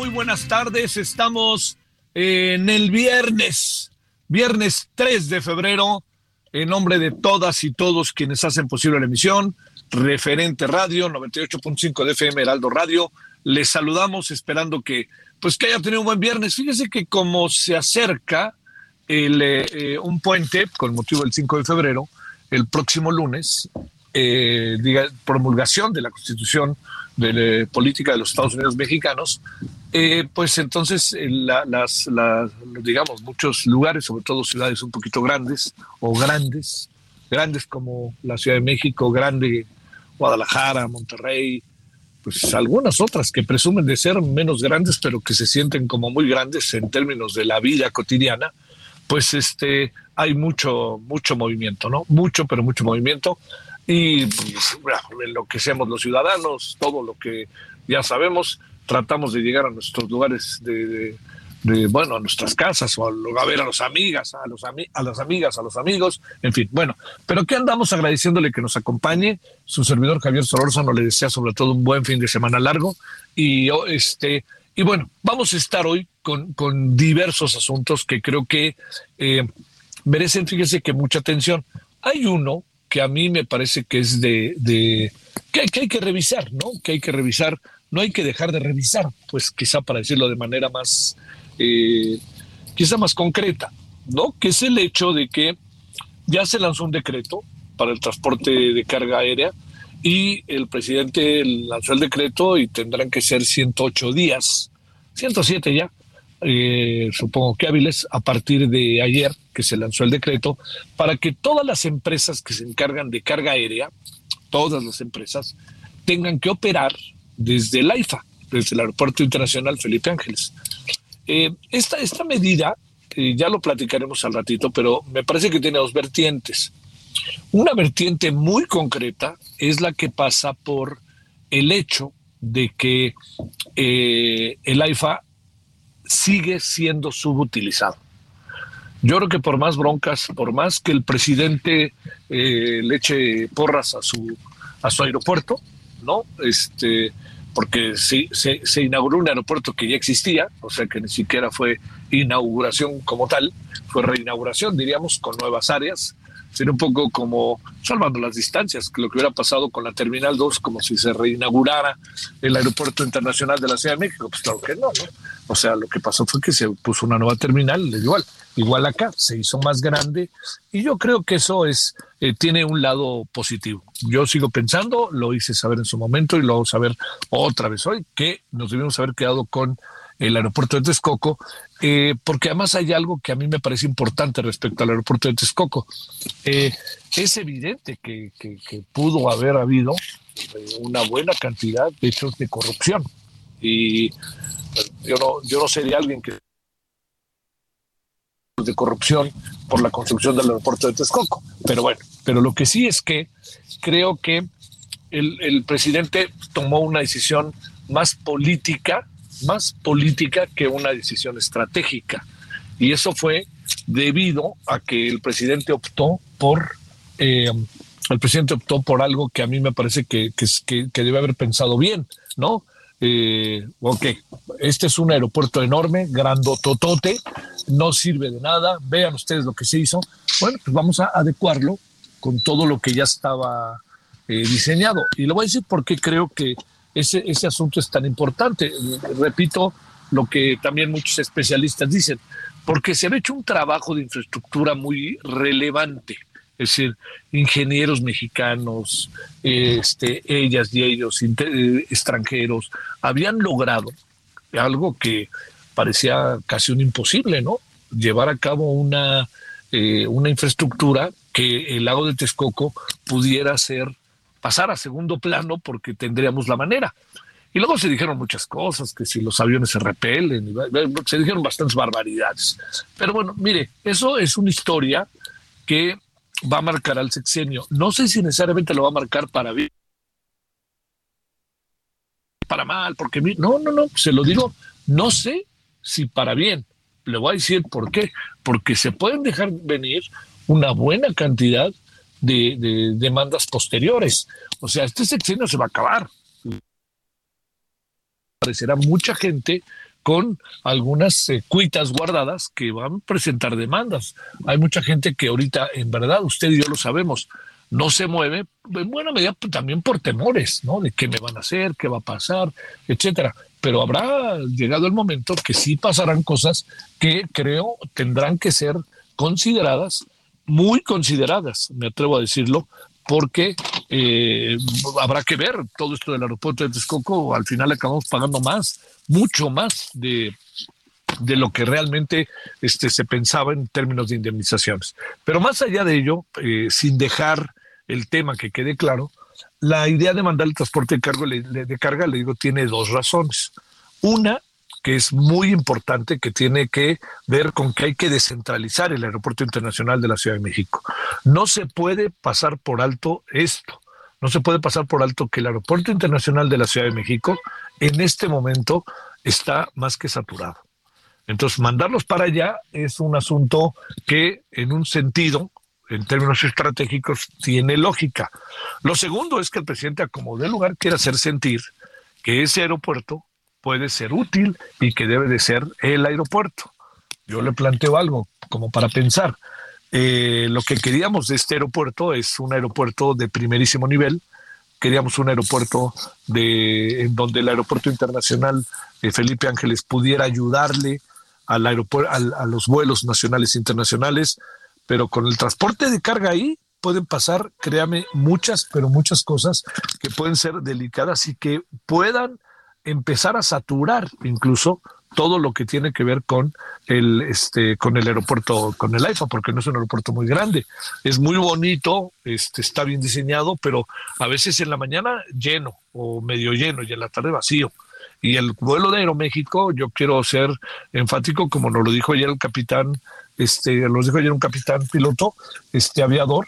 Muy buenas tardes. Estamos en el viernes, viernes 3 de febrero, en nombre de todas y todos quienes hacen posible la emisión, referente radio 98.5 de FM Heraldo Radio. Les saludamos esperando que pues que haya tenido un buen viernes. Fíjese que como se acerca el, eh, un puente con motivo del 5 de febrero, el próximo lunes, eh, promulgación de la Constitución de la política de los Estados Unidos mexicanos, eh, pues entonces eh, la- las, las, digamos, muchos lugares, sobre todo ciudades un poquito grandes o grandes, grandes como la Ciudad de México, grande Guadalajara, Monterrey, pues algunas otras que presumen de ser menos grandes, pero que se sienten como muy grandes en términos de la vida cotidiana, pues este hay mucho, mucho movimiento, ¿no? Mucho, pero mucho movimiento. Y pues, lo que seamos los ciudadanos, todo lo que ya sabemos, tratamos de llegar a nuestros lugares de, de- bueno, a nuestras casas o a, a ver a las amigas, a, los ami- a las amigas, a los amigos, en fin, bueno, pero que andamos agradeciéndole que nos acompañe. Su servidor Javier Solórzano le desea sobre todo un buen fin de semana largo y este y bueno, vamos a estar hoy con, con diversos asuntos que creo que eh, merecen, fíjese que mucha atención. Hay uno que a mí me parece que es de, de que, que hay que revisar, ¿no? Que hay que revisar, no hay que dejar de revisar, pues quizá para decirlo de manera más, eh, quizá más concreta, ¿no? Que es el hecho de que ya se lanzó un decreto para el transporte de carga aérea y el presidente lanzó el decreto y tendrán que ser 108 días, 107 ya, eh, supongo que hábiles, a partir de ayer que se lanzó el decreto, para que todas las empresas que se encargan de carga aérea, todas las empresas, tengan que operar desde el AIFA, desde el Aeropuerto Internacional Felipe Ángeles. Eh, esta, esta medida, eh, ya lo platicaremos al ratito, pero me parece que tiene dos vertientes. Una vertiente muy concreta es la que pasa por el hecho de que el AIFA sigue siendo subutilizado. Yo creo que por más broncas, por más que el presidente eh, le eche porras a su, a su aeropuerto, ¿no? Este, porque sí, se, se inauguró un aeropuerto que ya existía, o sea que ni siquiera fue inauguración como tal, fue reinauguración, diríamos, con nuevas áreas. Sería un poco como, salvando las distancias, lo que hubiera pasado con la Terminal 2, como si se reinaugurara el Aeropuerto Internacional de la Ciudad de México. Pues claro que no, ¿no? O sea, lo que pasó fue que se puso una nueva terminal, igual, igual acá, se hizo más grande y yo creo que eso es, eh, tiene un lado positivo. Yo sigo pensando, lo hice saber en su momento y lo vamos a ver otra vez hoy, que nos debimos haber quedado con el aeropuerto de Texcoco, eh, porque además hay algo que a mí me parece importante respecto al aeropuerto de Texcoco. Eh, es evidente que, pudo haber habido eh, una buena cantidad de hechos de corrupción. Y yo no, yo no sería alguien que de corrupción por la construcción del aeropuerto de Texcoco. Pero bueno, pero lo que sí es que creo que el presidente tomó una decisión más política más política que una decisión estratégica. Y eso fue debido a que el presidente optó por eh, el presidente optó por algo que a mí me parece que, que, debe haber pensado bien, ¿no? Eh, ok, este es un aeropuerto enorme, grandototote, no sirve de nada, vean ustedes lo que se hizo. Bueno, pues vamos a adecuarlo con todo lo que ya estaba eh, diseñado. Y lo voy a decir porque creo que ese, ese asunto es tan importante. Repito lo que también muchos especialistas dicen, porque se ha hecho un trabajo de infraestructura muy relevante. Es decir, ingenieros mexicanos, este, ellas y ellos, eh, extranjeros, habían logrado algo que parecía casi un imposible, ¿no? Llevar a cabo una, eh, una infraestructura que el lago de Texcoco pudiera ser pasar a segundo plano porque tendríamos la manera. Y luego se dijeron muchas cosas, que si los aviones se repelen, se dijeron bastantes barbaridades. Pero bueno, mire, eso es una historia que va a marcar al sexenio. No sé si necesariamente lo va a marcar para bien, para mal, porque no, no, no, se lo digo, no sé si para bien. Le voy a decir por qué. Porque se pueden dejar venir una buena cantidad de, demandas posteriores. O sea, este sexenio se va a acabar. Aparecerá mucha gente con algunas eh, cuitas guardadas que van a presentar demandas. Hay mucha gente que ahorita, en verdad, usted y yo lo sabemos, no se mueve, en buena medida pues, también por temores, ¿no? De qué me van a hacer, qué va a pasar, etcétera. Pero habrá llegado el momento que sí pasarán cosas que creo tendrán que ser consideradas muy consideradas, me atrevo a decirlo, porque eh, habrá que ver todo esto del aeropuerto de Texcoco, al final acabamos pagando más, mucho más de, de lo que realmente este, se pensaba en términos de indemnizaciones. Pero más allá de ello, eh, sin dejar el tema que quede claro, la idea de mandar el transporte de, cargo, de carga, le digo, tiene dos razones. Una que es muy importante, que tiene que ver con que hay que descentralizar el Aeropuerto Internacional de la Ciudad de México. No se puede pasar por alto esto. No se puede pasar por alto que el Aeropuerto Internacional de la Ciudad de México en este momento está más que saturado. Entonces, mandarlos para allá es un asunto que en un sentido, en términos estratégicos, tiene lógica. Lo segundo es que el presidente, como de lugar, quiere hacer sentir que ese aeropuerto puede ser útil y que debe de ser el aeropuerto. Yo le planteo algo como para pensar. Eh, lo que queríamos de este aeropuerto es un aeropuerto de primerísimo nivel. Queríamos un aeropuerto de, en donde el aeropuerto internacional de Felipe Ángeles pudiera ayudarle al aeropuerto, a los vuelos nacionales e internacionales, pero con el transporte de carga ahí pueden pasar, créame, muchas, pero muchas cosas que pueden ser delicadas y que puedan empezar a saturar incluso todo lo que tiene que ver con el este con el aeropuerto con el AIFA porque no es un aeropuerto muy grande es muy bonito este está bien diseñado pero a veces en la mañana lleno o medio lleno y en la tarde vacío y el vuelo de Aeroméxico yo quiero ser enfático como nos lo dijo ayer el capitán este lo dijo ayer un capitán piloto este aviador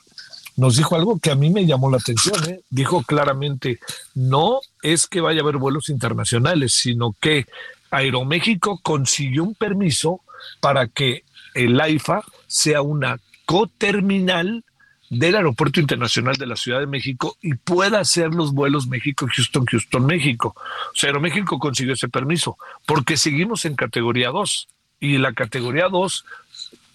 nos dijo algo que a mí me llamó la atención. ¿eh? Dijo claramente, no es que vaya a haber vuelos internacionales, sino que Aeroméxico consiguió un permiso para que el AIFA sea una coterminal del Aeropuerto Internacional de la Ciudad de México y pueda hacer los vuelos México-Houston, Houston-México. O sea, Aeroméxico consiguió ese permiso porque seguimos en categoría 2 y la categoría 2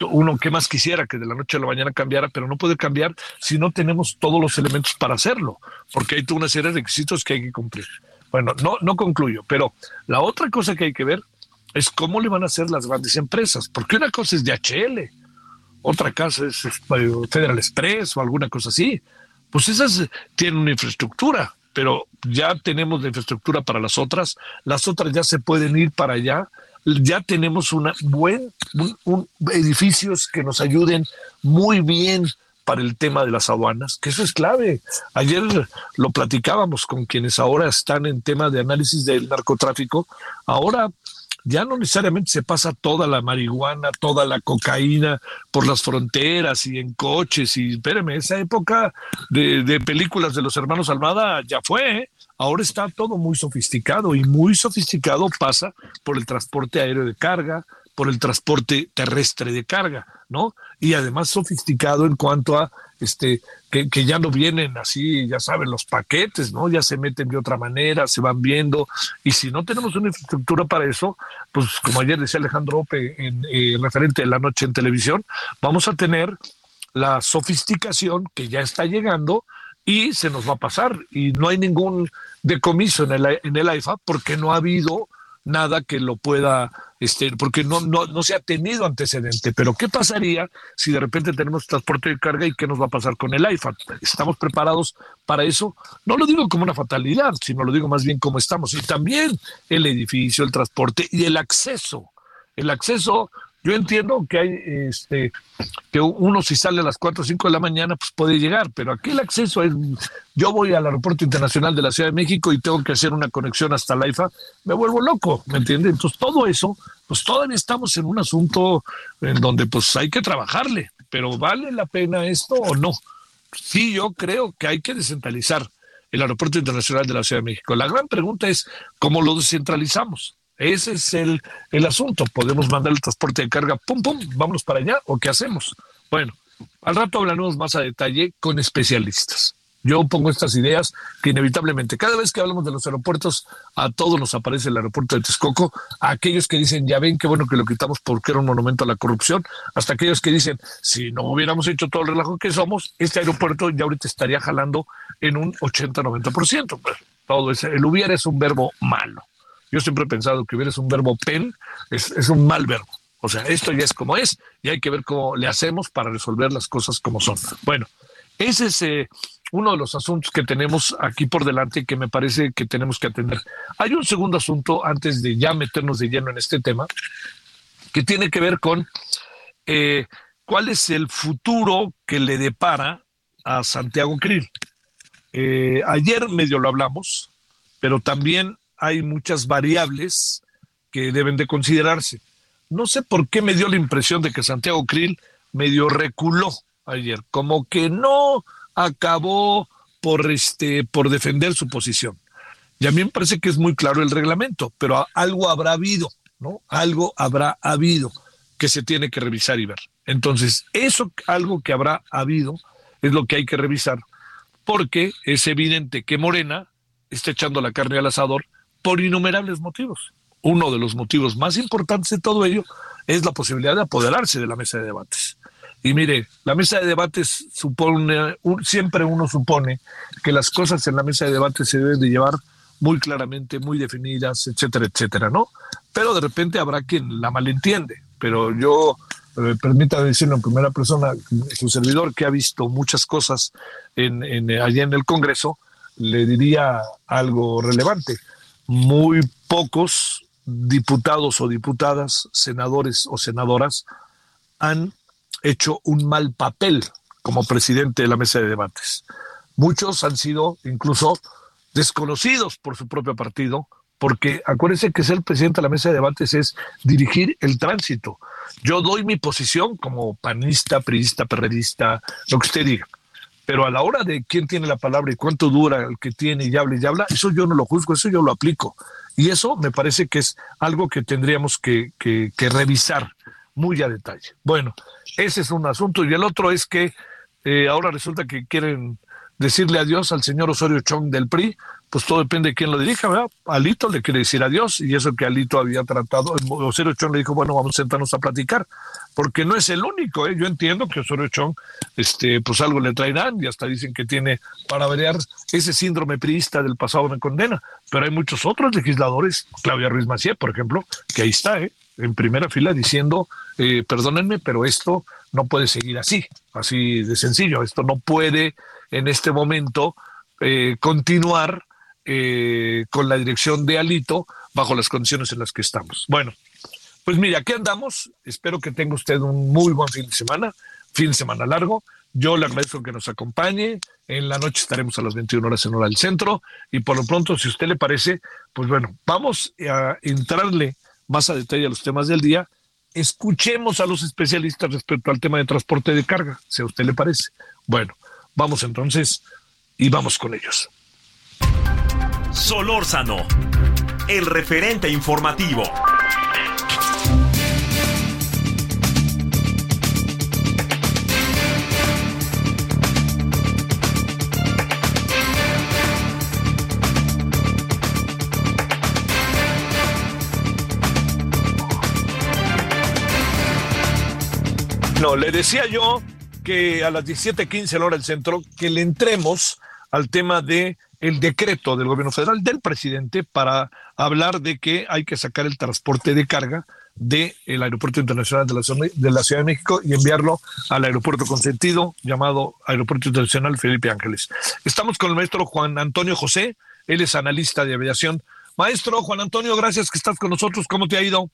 uno que más quisiera que de la noche a la mañana cambiara, pero no puede cambiar si no tenemos todos los elementos para hacerlo, porque hay toda una serie de requisitos que hay que cumplir. Bueno, no, no concluyo, pero la otra cosa que hay que ver es cómo le van a hacer las grandes empresas, porque una cosa es DHL, otra cosa es Federal Express o alguna cosa así. Pues esas tienen una infraestructura, pero ya tenemos la infraestructura para las otras, las otras ya se pueden ir para allá ya tenemos una buen, un, edificios que nos ayuden muy bien para el tema de las aduanas, que eso es clave. Ayer lo platicábamos con quienes ahora están en tema de análisis del narcotráfico. Ahora ya no necesariamente se pasa toda la marihuana, toda la cocaína por las fronteras y en coches. Y espérame, esa época de, películas de los hermanos Almada ya fue. ¿eh? Ahora está todo muy sofisticado y muy sofisticado pasa por el transporte aéreo de carga, por el transporte terrestre de carga, ¿no? Y además sofisticado en cuanto a este que, ya no vienen así, ya saben, los paquetes, ¿no? Ya se meten de otra manera, se van viendo. Y si no tenemos una infraestructura para eso, pues como ayer decía Alejandro Ope en eh, referente de la noche en televisión, vamos a tener la sofisticación que ya está llegando y se nos va a pasar. Y no hay ningún decomiso en el, en el AIFA porque no ha habido nada que lo pueda, este, porque no, no, no se ha tenido antecedente. Pero ¿qué pasaría si de repente tenemos transporte de carga y qué nos va a pasar con el IFA? ¿Estamos preparados para eso? No lo digo como una fatalidad, sino lo digo más bien como estamos. Y también el edificio, el transporte y el acceso. El acceso yo entiendo que hay, este, que uno si sale a las 4 o 5 de la mañana, pues puede llegar, pero aquí el acceso es, yo voy al aeropuerto internacional de la Ciudad de México y tengo que hacer una conexión hasta la IFA, me vuelvo loco, ¿me entiendes? Entonces todo eso, pues todavía estamos en un asunto en donde pues hay que trabajarle, pero ¿vale la pena esto o no? Sí, yo creo que hay que descentralizar el aeropuerto internacional de la Ciudad de México. La gran pregunta es cómo lo descentralizamos. Ese es el, el asunto. Podemos mandar el transporte de carga, pum, pum, vámonos para allá, o qué hacemos. Bueno, al rato hablaremos más a detalle con especialistas. Yo pongo estas ideas que inevitablemente, cada vez que hablamos de los aeropuertos, a todos nos aparece el aeropuerto de Texcoco, a aquellos que dicen, ya ven qué bueno que lo quitamos porque era un monumento a la corrupción, hasta aquellos que dicen, si no hubiéramos hecho todo el relajo que somos, este aeropuerto ya ahorita estaría jalando en un 80-90%. Pues, todo ese, el hubiera es un verbo malo. Yo siempre he pensado que hubiera un verbo pen, es, un mal verbo. O sea, esto ya es como es y hay que ver cómo le hacemos para resolver las cosas como son. Bueno, ese es eh, uno de los asuntos que tenemos aquí por delante que me parece que tenemos que atender. Hay un segundo asunto antes de ya meternos de lleno en este tema que tiene que ver con eh, cuál es el futuro que le depara a Santiago Krill. Eh, ayer medio lo hablamos, pero también hay muchas variables que deben de considerarse. No sé por qué me dio la impresión de que Santiago Krill medio reculó ayer, como que no acabó por este por defender su posición. Y a mí me parece que es muy claro el reglamento, pero algo habrá habido, ¿no? Algo habrá habido que se tiene que revisar y ver. Entonces, eso algo que habrá habido es lo que hay que revisar, porque es evidente que Morena está echando la carne al asador por innumerables motivos. Uno de los motivos más importantes de todo ello es la posibilidad de apoderarse de la mesa de debates. Y mire, la mesa de debates supone, siempre uno supone que las cosas en la mesa de debates se deben de llevar muy claramente, muy definidas, etcétera, etcétera, ¿no? Pero de repente habrá quien la malentiende. Pero yo, eh, permita decirlo en primera persona, su servidor que ha visto muchas cosas en, en, allá en el Congreso, le diría algo relevante muy pocos diputados o diputadas, senadores o senadoras han hecho un mal papel como presidente de la mesa de debates. Muchos han sido incluso desconocidos por su propio partido, porque acuérdense que ser presidente de la mesa de debates es dirigir el tránsito. Yo doy mi posición como panista, priista, perredista, lo que usted diga pero a la hora de quién tiene la palabra y cuánto dura el que tiene y habla y habla, eso yo no lo juzgo, eso yo lo aplico. Y eso me parece que es algo que tendríamos que, que, revisar muy a detalle. Bueno, ese es un asunto. Y el otro es que eh, ahora resulta que quieren decirle adiós al señor Osorio Chong del PRI, pues todo depende de quién lo dirija, ¿verdad? Alito le quiere decir adiós y eso que Alito había tratado, Osorio Chong le dijo, bueno, vamos a sentarnos a platicar, porque no es el único, ¿eh? yo entiendo que Osorio Chong, este, pues algo le traerán y hasta dicen que tiene para variar ese síndrome priista del pasado me condena, pero hay muchos otros legisladores, Claudia Ruiz Macié, por ejemplo, que ahí está, ¿eh? en primera fila diciendo, eh, perdónenme, pero esto no puede seguir así, así de sencillo, esto no puede en este momento eh, continuar eh, con la dirección de Alito bajo las condiciones en las que estamos. Bueno, Pues mira, aquí andamos. Espero que tenga usted un muy buen fin de semana, fin de semana largo. Yo le agradezco que nos acompañe. En la noche estaremos a las 21 horas en hora del centro. Y por lo pronto, si usted le parece, pues bueno, vamos a entrarle más a detalle a los temas del día. Escuchemos a los especialistas respecto al tema de transporte de carga, si a usted le parece. Bueno, vamos entonces y vamos con ellos. Solórzano, el referente informativo. No, le decía yo que a las 17:15 en hora del centro, que le entremos al tema de el decreto del gobierno federal, del presidente, para hablar de que hay que sacar el transporte de carga del Aeropuerto Internacional de la, de la, Ciudad de México y enviarlo al aeropuerto consentido llamado Aeropuerto Internacional Felipe Ángeles. Estamos con el maestro Juan Antonio José, él es analista de aviación. Maestro Juan Antonio, gracias que estás con nosotros. ¿Cómo te ha ido?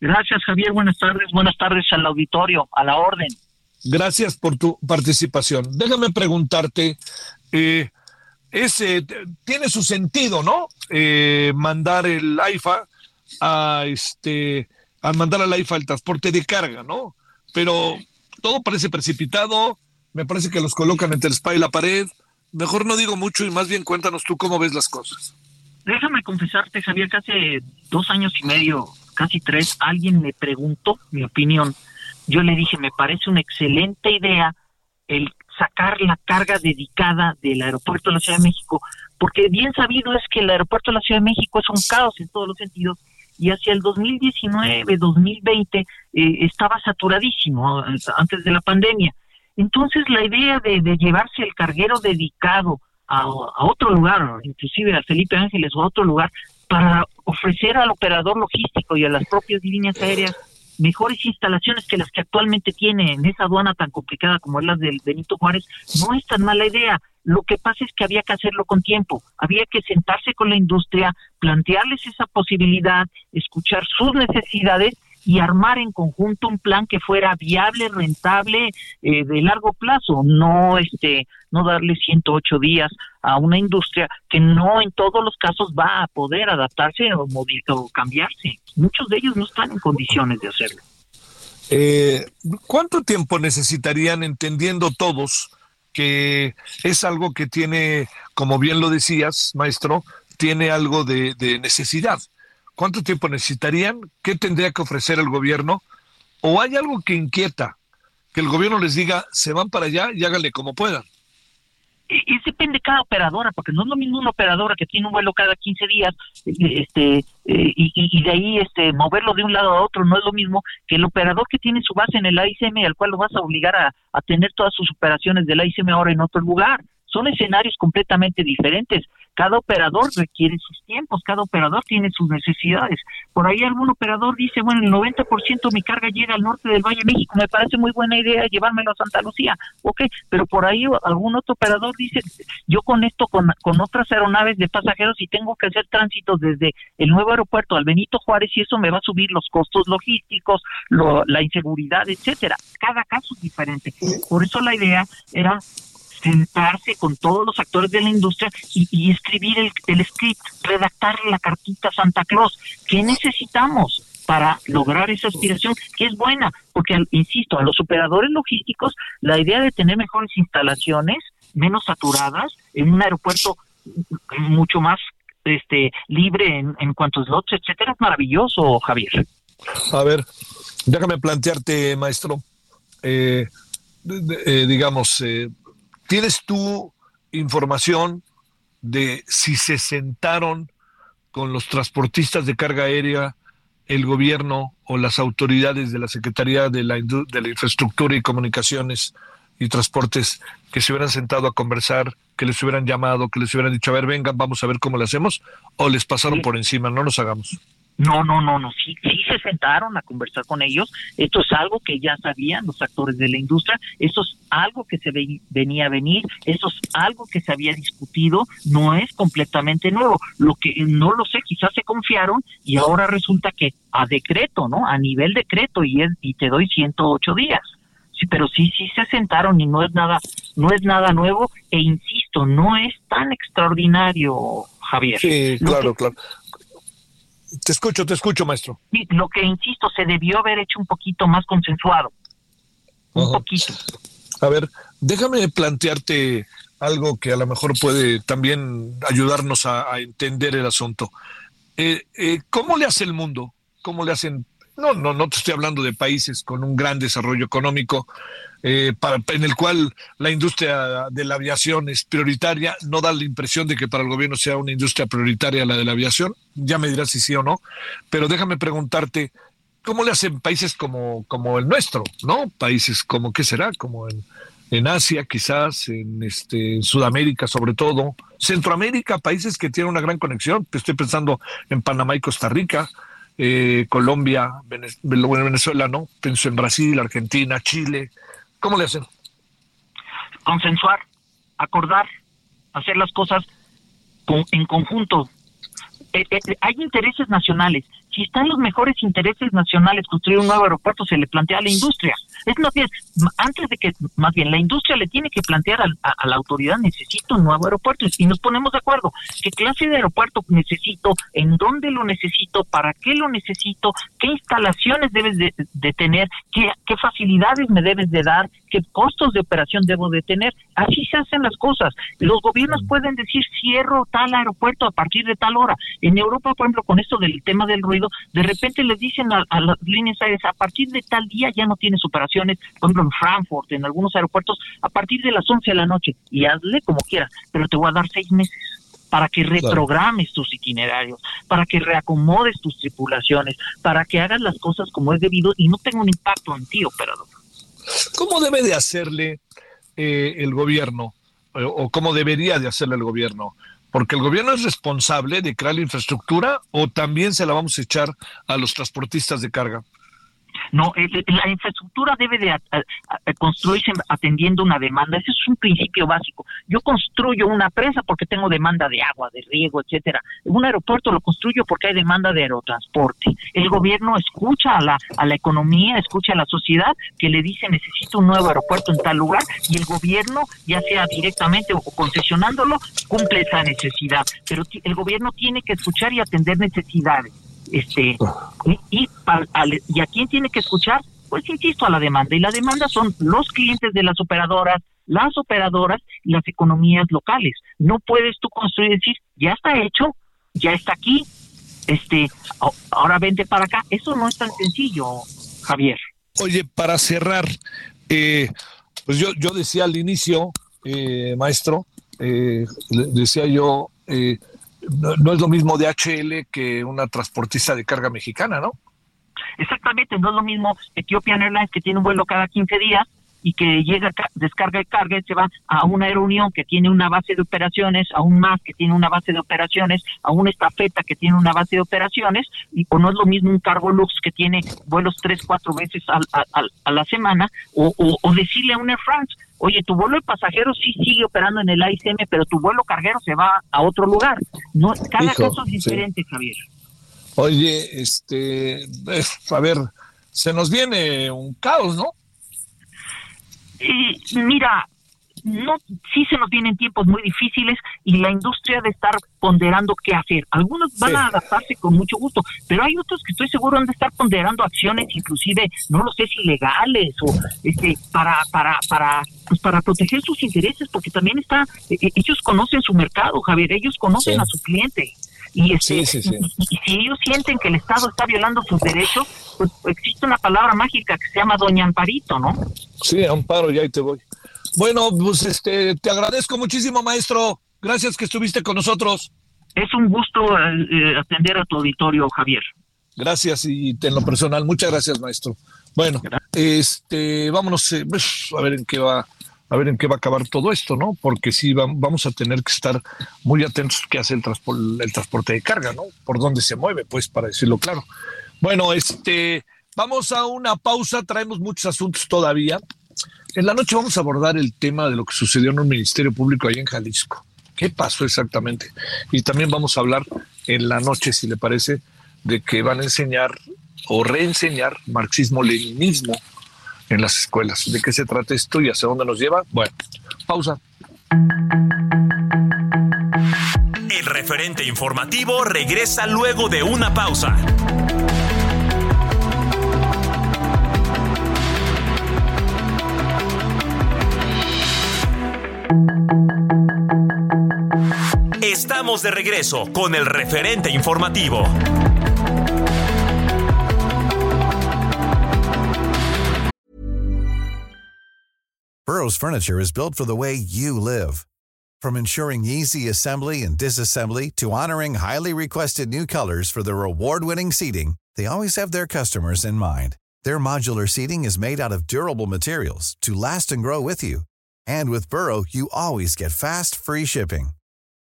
Gracias, Javier. Buenas tardes. Buenas tardes al auditorio, a la orden. Gracias por tu participación. Déjame preguntarte, eh, ese, tiene su sentido, ¿no? Eh, mandar el AIFA a este, a mandar al AIFA el transporte de carga, ¿no? Pero todo parece precipitado, me parece que los colocan entre el spa y la pared. Mejor no digo mucho y más bien cuéntanos tú cómo ves las cosas. Déjame confesarte, Javier, que hace dos años y medio casi tres, alguien me preguntó mi opinión. Yo le dije, me parece una excelente idea el sacar la carga dedicada del aeropuerto de la Ciudad de México, porque bien sabido es que el aeropuerto de la Ciudad de México es un caos en todos los sentidos y hacia el 2019, 2020 eh, estaba saturadísimo antes de la pandemia. Entonces la idea de, llevarse el carguero dedicado a, a, otro lugar, inclusive a Felipe Ángeles o a otro lugar, para ofrecer al operador logístico y a las propias líneas aéreas mejores instalaciones que las que actualmente tiene en esa aduana tan complicada como es la del Benito Juárez, no es tan mala idea. Lo que pasa es que había que hacerlo con tiempo, había que sentarse con la industria, plantearles esa posibilidad, escuchar sus necesidades y armar en conjunto un plan que fuera viable, rentable, eh, de largo plazo, no este, no darle 108 días a una industria que no en todos los casos va a poder adaptarse o, o cambiarse. Muchos de ellos no están en condiciones de hacerlo. Eh, ¿Cuánto tiempo necesitarían, entendiendo todos que es algo que tiene, como bien lo decías, maestro, tiene algo de necesidad? ¿Cuánto tiempo necesitarían? ¿Qué tendría que ofrecer el gobierno? ¿O hay algo que inquieta? Que el gobierno les diga, se van para allá y háganle como puedan. Y, depende de cada operadora, porque no es lo mismo una operadora que tiene un vuelo cada 15 días este, eh, y, de ahí este, moverlo de un lado a otro, no es lo mismo que el operador que tiene su base en el AICM, al cual lo vas a obligar a, a tener todas sus operaciones del AICM ahora en otro lugar. Son escenarios completamente diferentes. Cada operador requiere sus tiempos, cada operador tiene sus necesidades. Por ahí algún operador dice, bueno, el 90% de mi carga llega al norte del Valle de México, me parece muy buena idea llevármelo a Santa Lucía, ok, pero por ahí algún otro operador dice, yo conecto con, con otras aeronaves de pasajeros y tengo que hacer tránsito desde el nuevo aeropuerto al Benito Juárez y eso me va a subir los costos logísticos, la inseguridad, etcétera. Cada caso es diferente. Por eso la idea era sentarse con todos los actores de la industria y, escribir el, script, redactar la cartita Santa Claus. ¿Qué necesitamos? para lograr esa aspiración que es buena, porque insisto, a los operadores logísticos la idea de tener mejores instalaciones, menos saturadas, en un aeropuerto mucho más este libre en, en cuanto a slots, etcétera, es maravilloso, Javier. A ver, déjame plantearte, maestro, eh, eh, digamos, eh, ¿Tienes tú información de si se sentaron con los transportistas de carga aérea el gobierno o las autoridades de la Secretaría de la, de la Infraestructura y Comunicaciones y Transportes que se hubieran sentado a conversar, que les hubieran llamado, que les hubieran dicho, a ver, vengan, vamos a ver cómo lo hacemos, o les pasaron por encima, no nos hagamos. No, no, no, no, sí se sentaron a conversar con ellos. Esto es algo que ya sabían los actores de la industria. Esto es algo que se venía a venir. Esto es algo que se había discutido. No es completamente nuevo. Lo que no lo sé, quizás se confiaron y ahora resulta que a decreto, ¿no? A nivel decreto y, es, y te doy 108 días. Sí, pero sí, sí se sentaron y no es nada, no es nada nuevo e insisto, no es tan extraordinario, Javier. Sí, claro, claro. Te escucho, te escucho, maestro. lo que insisto, se debió haber hecho un poquito más consensuado. Un poquito. A ver, déjame plantearte algo que a lo mejor puede también ayudarnos a, entender el asunto. Eh, eh, ¿Cómo le hace el mundo? ¿Cómo le hacen? No, no, no te estoy hablando de países con un gran desarrollo económico, eh, para, en el cual la industria de la aviación es prioritaria, no da la impresión de que para el gobierno sea una industria prioritaria la de la aviación, ya me dirás si sí o no, pero déjame preguntarte, ¿cómo le hacen países como, como el nuestro, no? Países como, ¿qué será? Como en, en Asia quizás, en, este, Sudamérica sobre todo, Centroamérica, países que tienen una gran conexión, estoy pensando en Panamá y Costa Rica, eh, Colombia, Venezuela, ¿no? Pienso en Brasil, Argentina, Chile, ¿Cómo le hacen? Consensuar, acordar, hacer las cosas en conjunto. Eh, eh, hay intereses nacionales. Si están los mejores intereses nacionales construir un nuevo aeropuerto, se le plantea a la industria. Es más bien, antes de que, más bien, la industria le tiene que plantear a, la autoridad, necesito un nuevo aeropuerto, y nos ponemos de acuerdo, qué clase de aeropuerto necesito, en dónde lo necesito, para qué lo necesito, qué instalaciones debes de, tener, qué, qué facilidades me debes de dar, qué costos de operación debo de tener. Así se hacen las cosas. Los gobiernos pueden decir, cierro tal aeropuerto a partir de tal hora. En Europa, por ejemplo, con esto del tema del ruido, de repente les dicen a, a las líneas aéreas, a partir de tal día ya no tienes operación por ejemplo en Frankfurt, en algunos aeropuertos, a partir de las 11 de la noche, y hazle como quieras, pero te voy a dar seis meses para que reprogrames tus itinerarios, para que reacomodes tus tripulaciones, para que hagas las cosas como es debido y no tenga un impacto en ti, operador. ¿Cómo debe de hacerle eh, el gobierno o cómo debería de hacerle el gobierno? Porque el gobierno es responsable de crear la infraestructura o también se la vamos a echar a los transportistas de carga. No, la infraestructura debe de construirse atendiendo una demanda. Ese es un principio básico. Yo construyo una presa porque tengo demanda de agua, de riego, etcétera. Un aeropuerto lo construyo porque hay demanda de aerotransporte. El gobierno escucha a la, a la economía, escucha a la sociedad que le dice necesito un nuevo aeropuerto en tal lugar y el gobierno, ya sea directamente o concesionándolo, cumple esa necesidad. Pero el gobierno tiene que escuchar y atender necesidades este y, y, a quién tiene que escuchar pues insisto a la demanda. Y la demanda son los clientes de las operadoras las operadoras y las economías locales. No puedes tú construir y decir ya está hecho ya está aquí este ahora vente para acá eso no es tan sencillo Javier. Oye para cerrar eh, pues yo yo decía al inicio eh, maestro eh, decía yo eh, no, es lo mismo DHL que una transportista de carga mexicana, ¿no? Exactamente, no es lo mismo Ethiopian Airlines que tiene un vuelo cada 15 días y que llega, descarga y carga y se va a una aeronión que tiene una base de operaciones, a un más que tiene una base de operaciones, a una estafeta que tiene una base de operaciones, y o no es lo mismo un cargo lux que tiene vuelos tres, cuatro veces a, la semana, o, o, decirle a un Air France, oye, tu vuelo de pasajeros sí sigue operando en el AICM, pero tu vuelo carguero se va a otro lugar. No, cada caso es diferente, Javier. Oye, este, a ver, se nos viene un caos, ¿no? Y mira, no, sí se nos vienen tiempos muy difíciles y la industria de estar ponderando qué hacer. Algunos van a adaptarse con mucho gusto, pero hay otros que estoy seguro han de estar ponderando acciones, inclusive, no lo sé si legales o este, para, para, para, pues para proteger sus intereses, porque también está, e, e, ellos conocen su mercado, Javier, ellos conocen a su cliente. Y, este, y, si ellos sienten que el Estado está violando sus derechos, pues existe una palabra mágica que se llama Doña Amparito, ¿no? Sí, Amparo, ya ahí te voy. Bueno, pues este, te agradezco muchísimo, maestro. Gracias que estuviste con nosotros. Es un gusto eh, atender a tu auditorio, Javier. Gracias y en lo personal, muchas gracias, maestro. Bueno, este, vámonos eh, pues, a ver en qué va a ver en qué va a acabar todo esto, ¿no? Porque sí vamos a tener que estar muy atentos qué hace el, transporte, el transporte de carga, ¿no? Por dónde se mueve, pues, para decirlo claro. Bueno, este, vamos a una pausa, traemos muchos asuntos todavía. En la noche vamos a abordar el tema de lo que sucedió en un ministerio público ahí en Jalisco. ¿Qué pasó exactamente? Y también vamos a hablar en la noche, si le parece, de que van a enseñar o reenseñar marxismo-leninismo en las escuelas. ¿De qué se trata esto y hacia dónde nos lleva? Bueno, pausa. El referente informativo regresa luego de una pausa. Estamos de regreso con el referente informativo. Burroughs Furniture is built for the way you live. From ensuring easy assembly and disassembly to honoring highly requested new colors for their award-winning seating, they always have their customers in mind. Their modular seating is made out of durable materials to last and grow with you. And with Burrow, you always get fast, free shipping.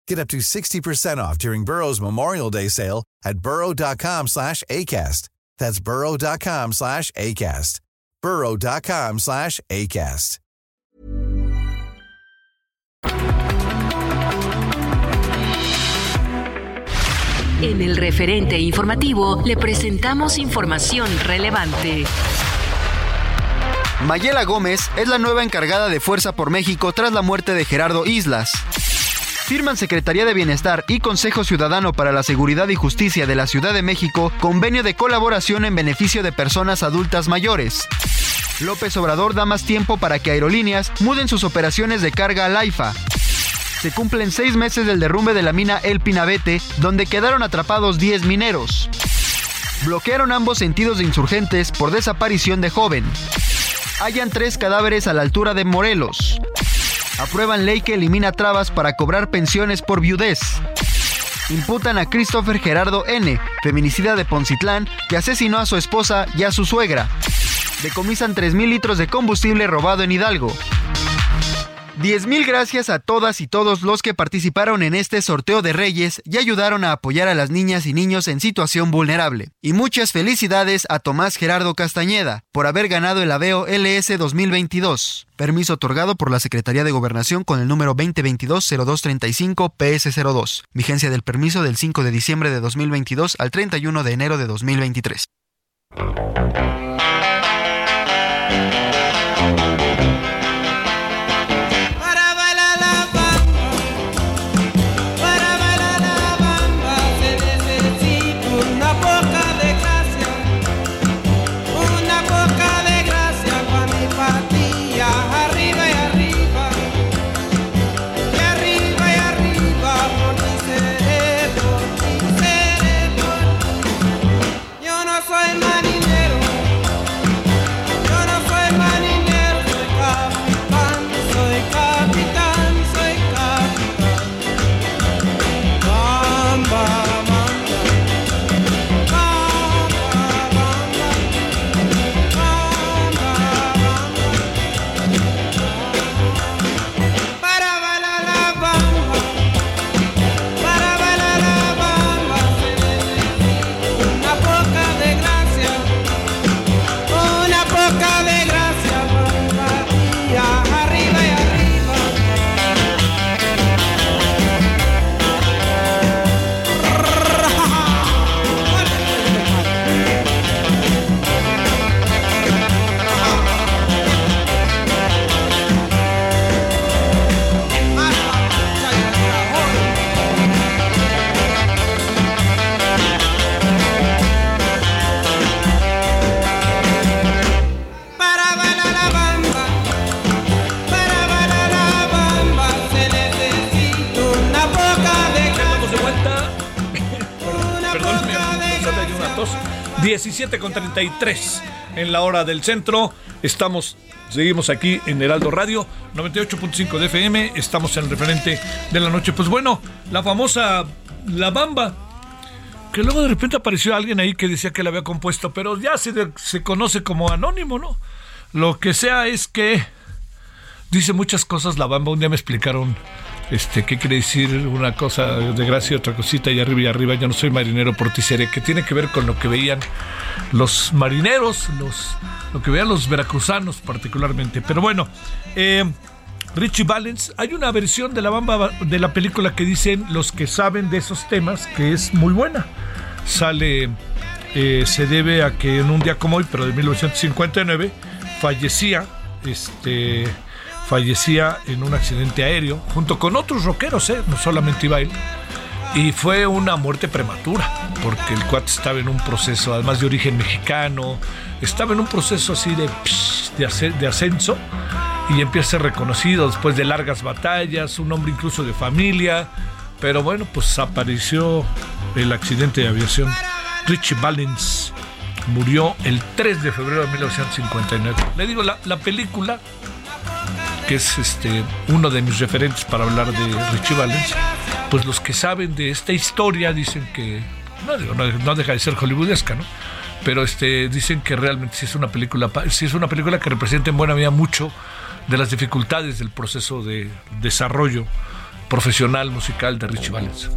Get up to 60% off during Burrow's Memorial Day sale at burrow.com slash ACAST. That's burrow.com slash ACAST. burrow.com slash ACAST. En el referente informativo le presentamos información relevante. Mayela Gómez es la nueva encargada de Fuerza por México tras la muerte de Gerardo Islas. Firman Secretaría de Bienestar y Consejo Ciudadano para la Seguridad y Justicia de la Ciudad de México convenio de colaboración en beneficio de personas adultas mayores. López Obrador da más tiempo para que aerolíneas muden sus operaciones de carga al AIFA. Se cumplen seis meses del derrumbe de la mina El Pinabete, donde quedaron atrapados 10 mineros. Bloquearon ambos sentidos de insurgentes por desaparición de joven. Hallan tres cadáveres a la altura de Morelos. Aprueban ley que elimina trabas para cobrar pensiones por viudez. Imputan a Christopher Gerardo N., feminicida de Poncitlán, que asesinó a su esposa y a su suegra. Decomisan 3.000 litros de combustible robado en Hidalgo. 10.000 gracias a todas y todos los que participaron en este sorteo de Reyes y ayudaron a apoyar a las niñas y niños en situación vulnerable. Y muchas felicidades a Tomás Gerardo Castañeda por haber ganado el Aveo LS 2022. Permiso otorgado por la Secretaría de Gobernación con el número 2022-0235 PS02. Vigencia del permiso del 5 de diciembre de 2022 al 31 de enero de 2023. 17 con 33 en la hora del centro. Estamos, seguimos aquí en Heraldo Radio, 98.5 de FM. Estamos en el referente de la noche. Pues bueno, la famosa La Bamba. Que luego de repente apareció alguien ahí que decía que la había compuesto, pero ya se, se conoce como anónimo, ¿no? Lo que sea es que dice muchas cosas la bamba. Un día me explicaron este, ¿qué quiere decir una cosa de gracia y otra cosita y arriba y arriba? Yo no soy marinero por ti seré, que tiene que ver con lo que veían los marineros, lo que veían los veracruzanos particularmente. Pero bueno, eh, Richie Valens, hay una versión de la bamba de la película que dicen los que saben de esos temas que es muy buena. Sale, eh, se debe a que en un día como hoy, pero de 1959, fallecía este fallecía en un accidente aéreo junto con otros rockeros, ¿eh? no solamente iba él. Y fue una muerte prematura, porque el cuate estaba en un proceso, además de origen mexicano, estaba en un proceso así de, de, de ascenso y empieza a ser reconocido después de largas batallas, un hombre incluso de familia, pero bueno, pues apareció el accidente de aviación. Richie Valens murió el 3 de febrero de 1959. Le digo, la, la película que es este uno de mis referentes para hablar de Richie Valens, pues los que saben de esta historia dicen que no, deja de ser hollywoodesca, ¿no? Pero este dicen que realmente sí es una película, es una película que representa en buena medida mucho de las dificultades del proceso de desarrollo profesional musical de Richie Valens.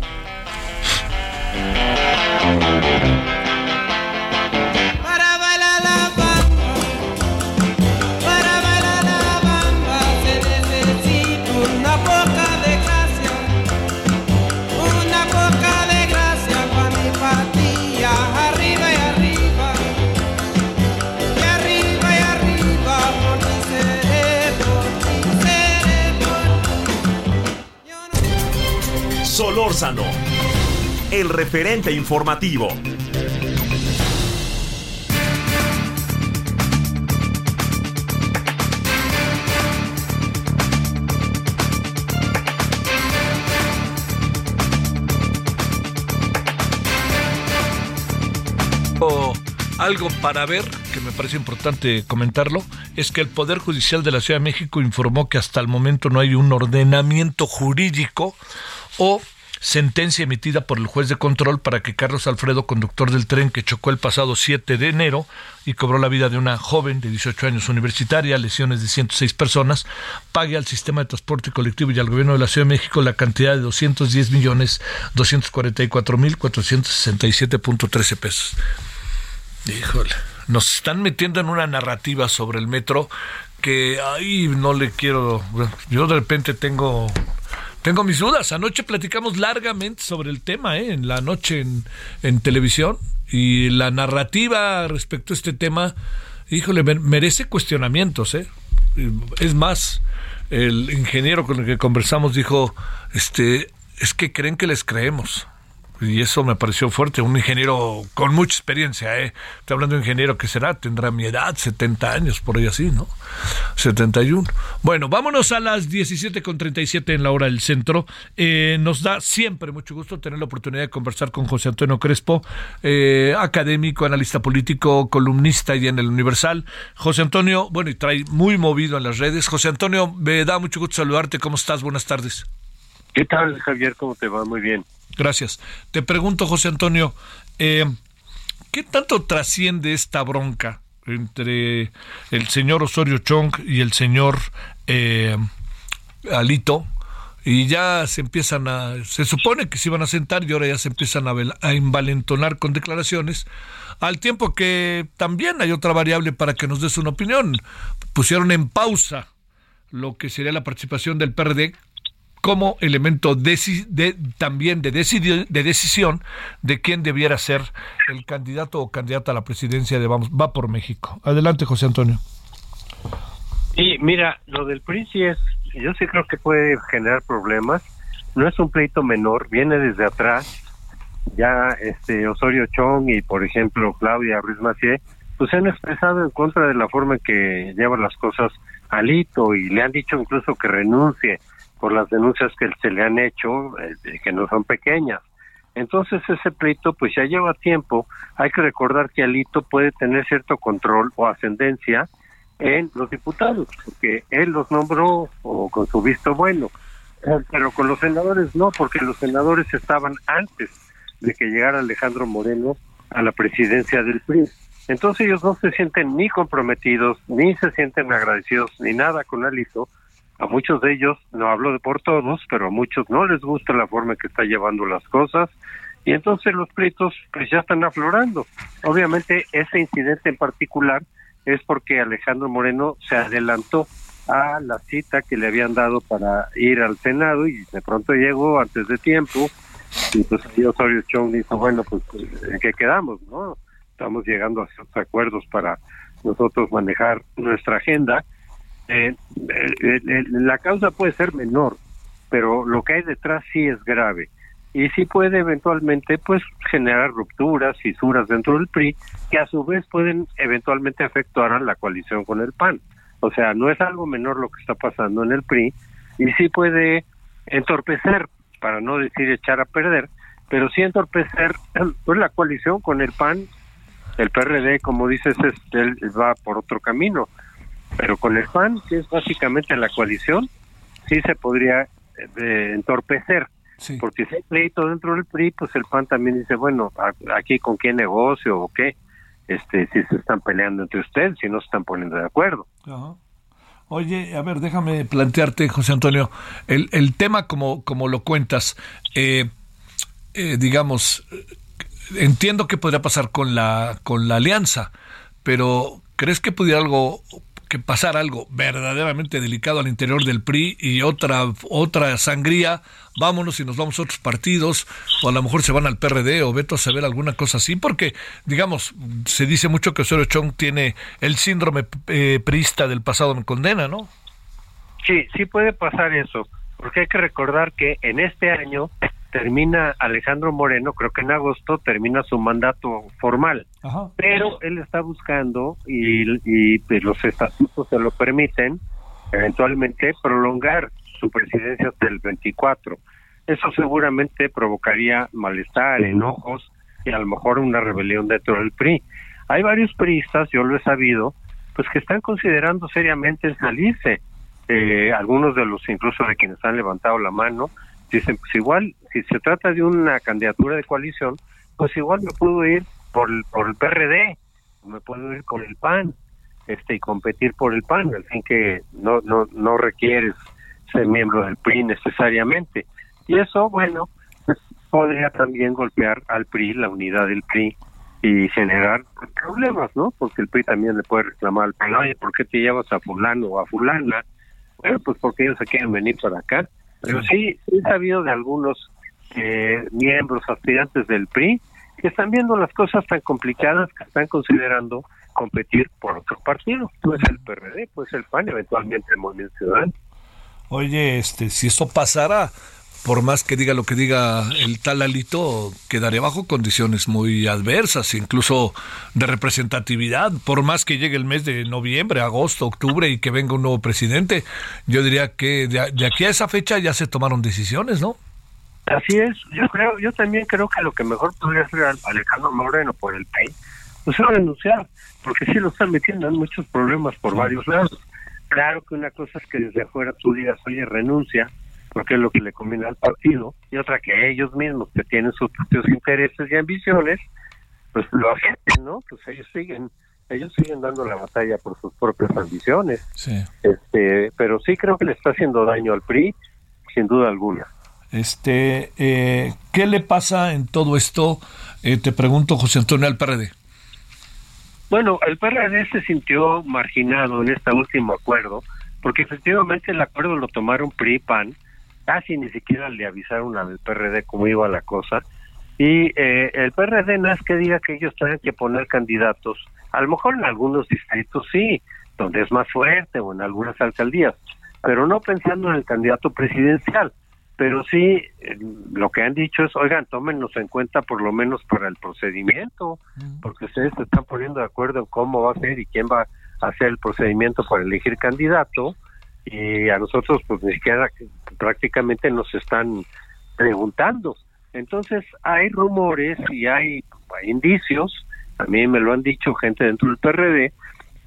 El referente informativo. algo para ver, que me parece importante comentarlo, es que el Poder Judicial de la Ciudad de México informó que hasta el momento no hay un ordenamiento jurídico o sentencia emitida por el juez de control para que Carlos Alfredo, conductor del tren que chocó el pasado 7 de enero y cobró la vida de una joven de 18 años universitaria, lesiones de 106 personas, pague al sistema de transporte colectivo y al gobierno de la Ciudad de México la cantidad de 210 millones 244 mil 467.13 pesos. Híjole, nos están metiendo en una narrativa sobre el metro que ahí no le quiero. Yo de repente tengo tengo mis dudas. Anoche platicamos largamente sobre el tema, ¿eh? en la noche en, en televisión y la narrativa respecto a este tema, híjole, merece cuestionamientos, ¿eh? Es más, el ingeniero con el que conversamos dijo, este, es que creen que les creemos y eso me pareció fuerte. Un ingeniero con mucha experiencia, ¿eh? Estoy hablando de un ingeniero que será, tendrá mi edad, 70 años, por ahí así, ¿no? 71. Bueno, vámonos a las 17.37 en la hora del centro. Eh, nos da siempre mucho gusto tener la oportunidad de conversar con José Antonio Crespo, eh, académico, analista político, columnista y en el Universal. José Antonio, bueno, y trae muy movido en las redes. José Antonio, me da mucho gusto saludarte. ¿Cómo estás? Buenas tardes. ¿Qué tal, Javier? ¿Cómo te va? Muy bien. Gracias. Te pregunto, José Antonio, eh, ¿qué tanto trasciende esta bronca entre el señor Osorio Chong y el señor eh, Alito? Y ya se empiezan a, se supone que se iban a sentar y ahora ya se empiezan a, a envalentonar con declaraciones, al tiempo que también hay otra variable para que nos des una opinión. Pusieron en pausa lo que sería la participación del PRD como elemento de, también de, de decisión de quién debiera ser el candidato o candidata a la presidencia de Vamos, Va por México. Adelante, José Antonio. Sí, mira, lo del PRI es, yo sí creo que puede generar problemas. No es un pleito menor, viene desde atrás. Ya este Osorio Chong y, por ejemplo, Claudia Ruiz pues se han expresado en contra de la forma en que lleva las cosas Alito y le han dicho incluso que renuncie por las denuncias que se le han hecho, eh, que no son pequeñas. Entonces ese pleito pues ya lleva tiempo. Hay que recordar que Alito puede tener cierto control o ascendencia en los diputados, porque él los nombró o con su visto bueno, pero con los senadores no, porque los senadores estaban antes de que llegara Alejandro Moreno a la presidencia del PRI. Entonces ellos no se sienten ni comprometidos, ni se sienten agradecidos, ni nada con Alito, a muchos de ellos, no hablo de por todos, pero a muchos no les gusta la forma en que está llevando las cosas y entonces los pleitos pues ya están aflorando. Obviamente ese incidente en particular es porque Alejandro Moreno se adelantó a la cita que le habían dado para ir al Senado y de pronto llegó antes de tiempo y pues ahí Osorio Chong dijo, bueno, pues ¿en qué quedamos? no Estamos llegando a ciertos acuerdos para nosotros manejar nuestra agenda. Eh, eh, eh, la causa puede ser menor, pero lo que hay detrás sí es grave. Y sí puede eventualmente pues generar rupturas, fisuras dentro del PRI que a su vez pueden eventualmente afectar a la coalición con el PAN. O sea, no es algo menor lo que está pasando en el PRI y sí puede entorpecer, para no decir echar a perder, pero sí entorpecer pues la coalición con el PAN, el PRD, como dices, es, él va por otro camino, pero con el PAN, que es básicamente la coalición, sí se podría eh, entorpecer. Porque si hay pleito dentro del PRI, pues el PAN también dice, bueno, aquí con qué negocio o qué, este, si se están peleando entre ustedes, si no se están poniendo de acuerdo. Oye, a ver, déjame plantearte, José Antonio, el, el tema como, como lo cuentas, eh, eh, digamos, entiendo que podría pasar con la, con la alianza, pero ¿crees que pudiera algo que pasar algo verdaderamente delicado al interior del PRI y otra otra sangría, vámonos y nos vamos a otros partidos, o a lo mejor se van al PRD o veto a saber alguna cosa así, porque, digamos, se dice mucho que Osorio Chong tiene el síndrome eh, priista del pasado me condena, ¿no? Sí, sí puede pasar eso, porque hay que recordar que en este año termina Alejandro Moreno, creo que en agosto termina su mandato formal, pero él está buscando y, y pues, los estatutos se lo permiten eventualmente prolongar su presidencia hasta el 24. Eso seguramente provocaría malestar, enojos y a lo mejor una rebelión dentro del PRI. Hay varios priistas, yo lo he sabido, pues que están considerando seriamente salirse. Eh, algunos de los, incluso de quienes han levantado la mano, dicen, pues igual, si se trata de una candidatura de coalición, pues igual me puedo ir por el, por el PRD, me puedo ir con el PAN, este y competir por el PAN, al fin que no no no requieres ser miembro del PRI necesariamente. Y eso, bueno, pues, podría también golpear al PRI, la unidad del PRI y generar problemas, ¿no? Porque el PRI también le puede reclamar al PAN, oye, ¿por qué te llevas a fulano o a fulana? Bueno, pues porque ellos se quieren venir para acá pero sí, he sabido de algunos eh, miembros aspirantes del PRI que están viendo las cosas tan complicadas que están considerando competir por otro partido. Pues el PRD, pues el PAN, eventualmente el Movimiento Ciudadano. Oye, este, si eso pasara, por más que diga lo que diga el tal Alito, quedaría bajo condiciones muy adversas, incluso de representatividad, por más que llegue el mes de noviembre, agosto, octubre y que venga un nuevo presidente, yo diría que de, aquí a esa fecha ya se tomaron decisiones, ¿no? Así es, yo creo, yo también creo que lo que mejor podría hacer Alejandro Moreno por el país, pues es renunciar, porque sí lo están metiendo en muchos problemas por varios lados. Claro que una cosa es que desde afuera tú digas, oye, renuncia, porque es lo que le conviene al partido, y otra que ellos mismos, que tienen sus propios intereses y ambiciones, pues lo acepten, ¿no? Pues ellos siguen ellos siguen dando la batalla por sus propias ambiciones. Este, pero sí creo que le está haciendo daño al PRI, sin duda alguna. Este, eh, ¿qué le pasa en todo esto? Eh, te pregunto, José Antonio, al PRD. Bueno, el PRD se sintió marginado en este último acuerdo, porque efectivamente el acuerdo lo tomaron PRI PAN, casi ni siquiera le avisaron al PRD cómo iba la cosa. Y eh, el PRD no es que diga que ellos tienen que poner candidatos, a lo mejor en algunos distritos sí, donde es más fuerte o en algunas alcaldías, pero no pensando en el candidato presidencial. Pero sí, eh, lo que han dicho es, oigan, tómenos en cuenta por lo menos para el procedimiento, porque ustedes se están poniendo de acuerdo en cómo va a ser y quién va a hacer el procedimiento para elegir candidato, y a nosotros pues ni siquiera prácticamente nos están preguntando. Entonces hay rumores y hay, indicios, también me lo han dicho gente dentro del PRD,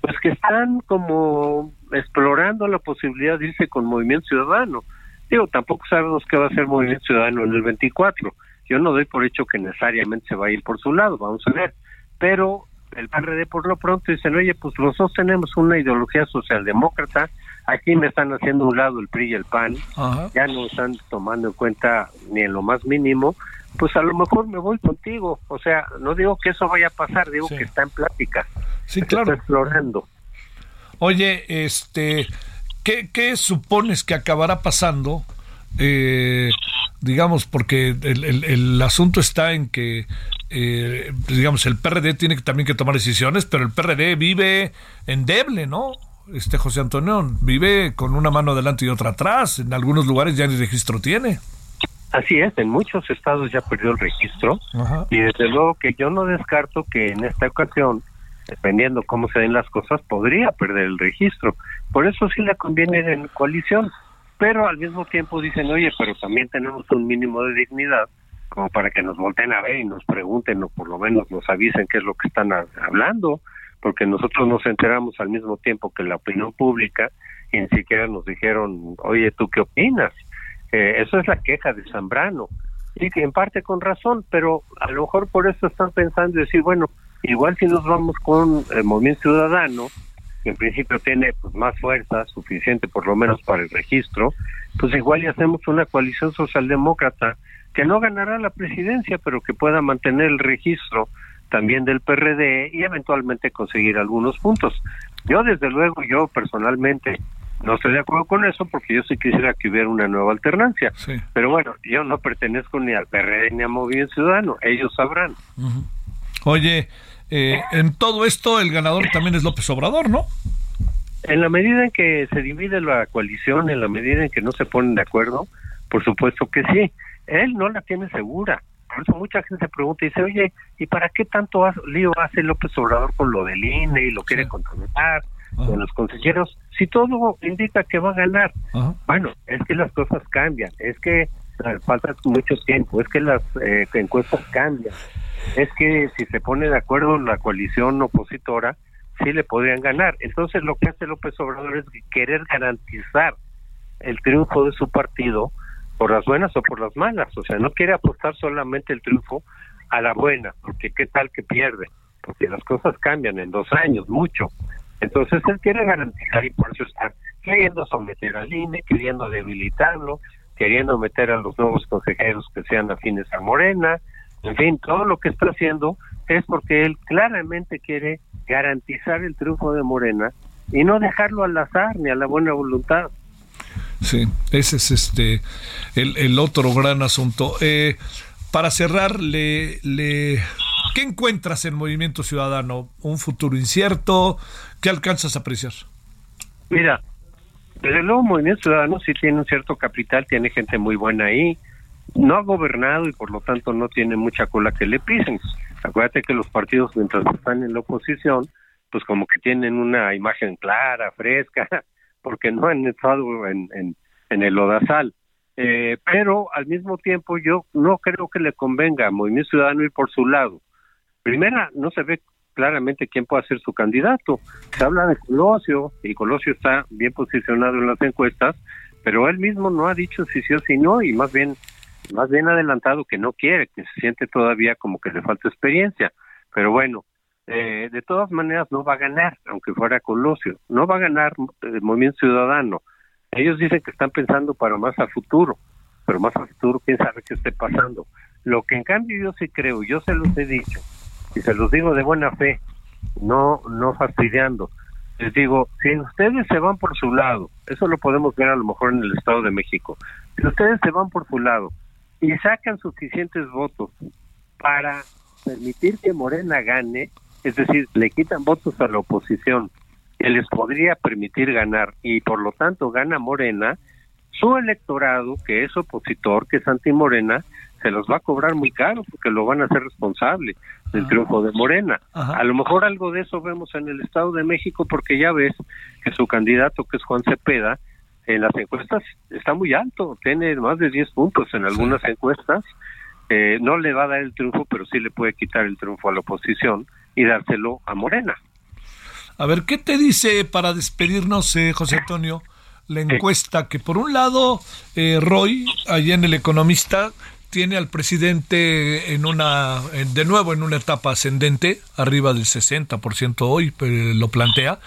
pues que están como explorando la posibilidad de irse con Movimiento Ciudadano. Digo, tampoco sabemos qué va a hacer Movimiento Ciudadano en el 24. Yo no doy por hecho que necesariamente se va a ir por su lado, vamos a ver. Pero el PRD por lo pronto dicen, oye, pues nosotros tenemos una ideología socialdemócrata, aquí me están haciendo un lado el PRI y el PAN, Ajá. ya no están tomando en cuenta ni en lo más mínimo, pues a lo mejor me voy contigo. O sea, no digo que eso vaya a pasar, digo Sí. que está en plática. Sí, claro. Está explorando. Oye, este, ¿qué, qué supones que acabará pasando? Eh, digamos, porque el, el- el asunto está en que, eh, digamos, el PRD tiene que, también que tomar decisiones, pero el PRD vive endeble, ¿no? Este José Antonio vive con una mano adelante y otra atrás. En algunos lugares ya ni registro tiene. Así es, en muchos estados ya perdió el registro Ajá. y desde luego que yo no descarto que en esta ocasión, dependiendo cómo se den las cosas, podría perder el registro. Por eso sí le conviene ir en coalición, pero al mismo tiempo dicen, oye, pero también tenemos un mínimo de dignidad como para que nos volteen a ver y nos pregunten o por lo menos nos avisen qué es lo que están ha- hablando, porque nosotros nos enteramos al mismo tiempo que la opinión pública y ni siquiera nos dijeron, oye, ¿tú qué opinas? Eh, eso es la queja de Zambrano. Y que en parte con razón, pero a lo mejor por eso están pensando y decir, bueno, igual si nos vamos con el Movimiento Ciudadano, que en principio tiene pues, más fuerza, suficiente por lo menos para el registro, pues igual y hacemos una coalición socialdemócrata que no ganará la presidencia, pero que pueda mantener el registro también del PRD y eventualmente conseguir algunos puntos. Yo desde luego, yo personalmente no estoy de acuerdo con eso porque yo sí quisiera que hubiera una nueva alternancia. Sí. Pero bueno, yo no pertenezco ni al PRD ni a Movimiento Ciudadano, ellos sabrán. Oye, eh, en todo esto el ganador también es López Obrador, ¿no? En la medida en que se divide la coalición, en la medida en que no se ponen de acuerdo, por supuesto que sí. Él no la tiene segura. Por eso mucha gente se pregunta y dice, oye, ¿y para qué tanto lío hace López Obrador con lo del INE y lo quiere controlar, con los consejeros? Si todo indica que va a ganar. Ajá. Bueno, es que las cosas cambian, es que eh, falta mucho tiempo, es que las eh, encuestas cambian, es que si se pone de acuerdo la coalición opositora, sí le podrían ganar. Entonces lo que hace López Obrador es querer garantizar el triunfo de su partido por las buenas o por las malas, o sea, no quiere apostar solamente el triunfo a la buena, porque qué tal que pierde, porque las cosas cambian en dos años, mucho. Entonces él quiere garantizar y por eso está queriendo someter al INE, queriendo debilitarlo, queriendo meter a los nuevos consejeros que sean afines a Morena, en fin, todo lo que está haciendo es porque él claramente quiere garantizar el triunfo de Morena y no dejarlo al azar ni a la buena voluntad. Sí, ese es este el, el otro gran asunto. Eh, para cerrar, le, le, ¿qué encuentras en Movimiento Ciudadano? ¿Un futuro incierto? ¿Qué alcanzas a apreciar? Mira, desde luego Movimiento Ciudadano sí tiene un cierto capital, tiene gente muy buena ahí, no ha gobernado y por lo tanto no tiene mucha cola que le pisen. Acuérdate que los partidos mientras están en la oposición, pues como que tienen una imagen clara, fresca, porque no han estado en, el lodazal. Eh, pero al mismo tiempo yo no creo que le convenga a Movimiento Ciudadano ir por su lado. Primera, no se ve claramente quién puede ser su candidato. Se habla de Colosio y Colosio está bien posicionado en las encuestas, pero él mismo no ha dicho si sí o si no y más bien más bien adelantado que no quiere, que se siente todavía como que le falta experiencia. Pero bueno, eh, de todas maneras no va a ganar, aunque fuera Colosio. No va a ganar el Movimiento Ciudadano. Ellos dicen que están pensando para más a futuro, pero más a futuro quién sabe qué esté pasando. Lo que en cambio yo sí creo, yo se los he dicho, y se los digo de buena fe, no, no fastidiando. Les digo, si ustedes se van por su lado, eso lo podemos ver a lo mejor en el Estado de México, si ustedes se van por su lado y sacan suficientes votos para permitir que Morena gane, es decir, le quitan votos a la oposición que les podría permitir ganar y por lo tanto gana Morena, su electorado, que es opositor, que es anti-Morena, se los va a cobrar muy caro porque lo van a hacer responsable del triunfo de Morena. Ajá. A lo mejor algo de eso vemos en el Estado de México porque ya ves que su candidato, que es Juan Cepeda, en las encuestas está muy alto, tiene más de 10 puntos en algunas encuestas. Eh, no le va a dar el triunfo, pero sí le puede quitar el triunfo a la oposición y dárselo a Morena. A ver, ¿qué te dice para despedirnos, eh, José Antonio? La encuesta que por un lado, eh, Roy, allá en El Economista, tiene al presidente en una, en- de nuevo en una etapa ascendente, arriba del 60% hoy, pero lo plantea,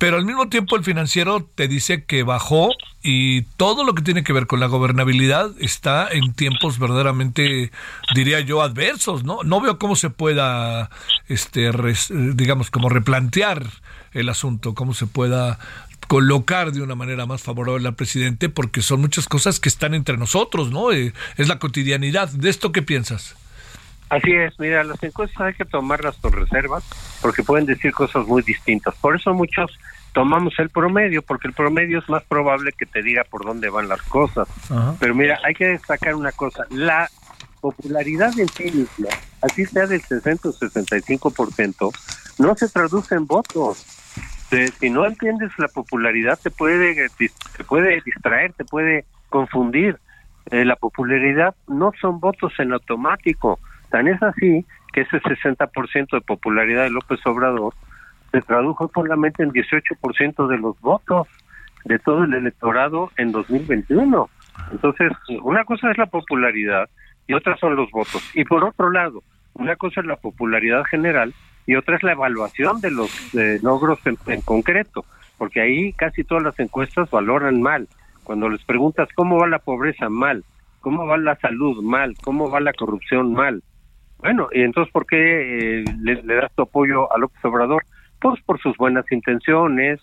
pero al mismo tiempo el financiero te dice que bajó y todo lo que tiene que ver con la gobernabilidad está en tiempos verdaderamente, diría yo, adversos, ¿no? No veo cómo se pueda, este, digamos, como replantear el asunto, cómo se pueda colocar de una manera más favorable al presidente, porque son muchas cosas que están entre nosotros, ¿no? Eh, es la cotidianidad. ¿De esto qué piensas? Así es, mira, las encuestas hay que tomarlas con reservas porque pueden decir cosas muy distintas. Por eso muchos tomamos el promedio, porque el promedio es más probable que te diga por dónde van las cosas. Pero mira, hay que destacar una cosa, la popularidad en sí misma, así sea del 60 o 65%, no se traduce en votos. si no entiendes la popularidad, te puede, te puede distraer, te puede confundir. Eh, la popularidad no son votos en automático Tan es así que ese 60% de popularidad de López Obrador se tradujo solamente en 18% de los votos de todo el electorado en 2021. Entonces, una cosa es la popularidad y otra son los votos. Y por otro lado, una cosa es la popularidad general y otra es la evaluación de los logros en, en, concreto, porque ahí casi todas las encuestas valoran mal. Cuando les preguntas cómo va la pobreza mal, cómo va la salud mal, cómo va la corrupción mal, bueno, y entonces, ¿por qué eh, le, das tu apoyo a López Obrador? Pues por sus buenas intenciones,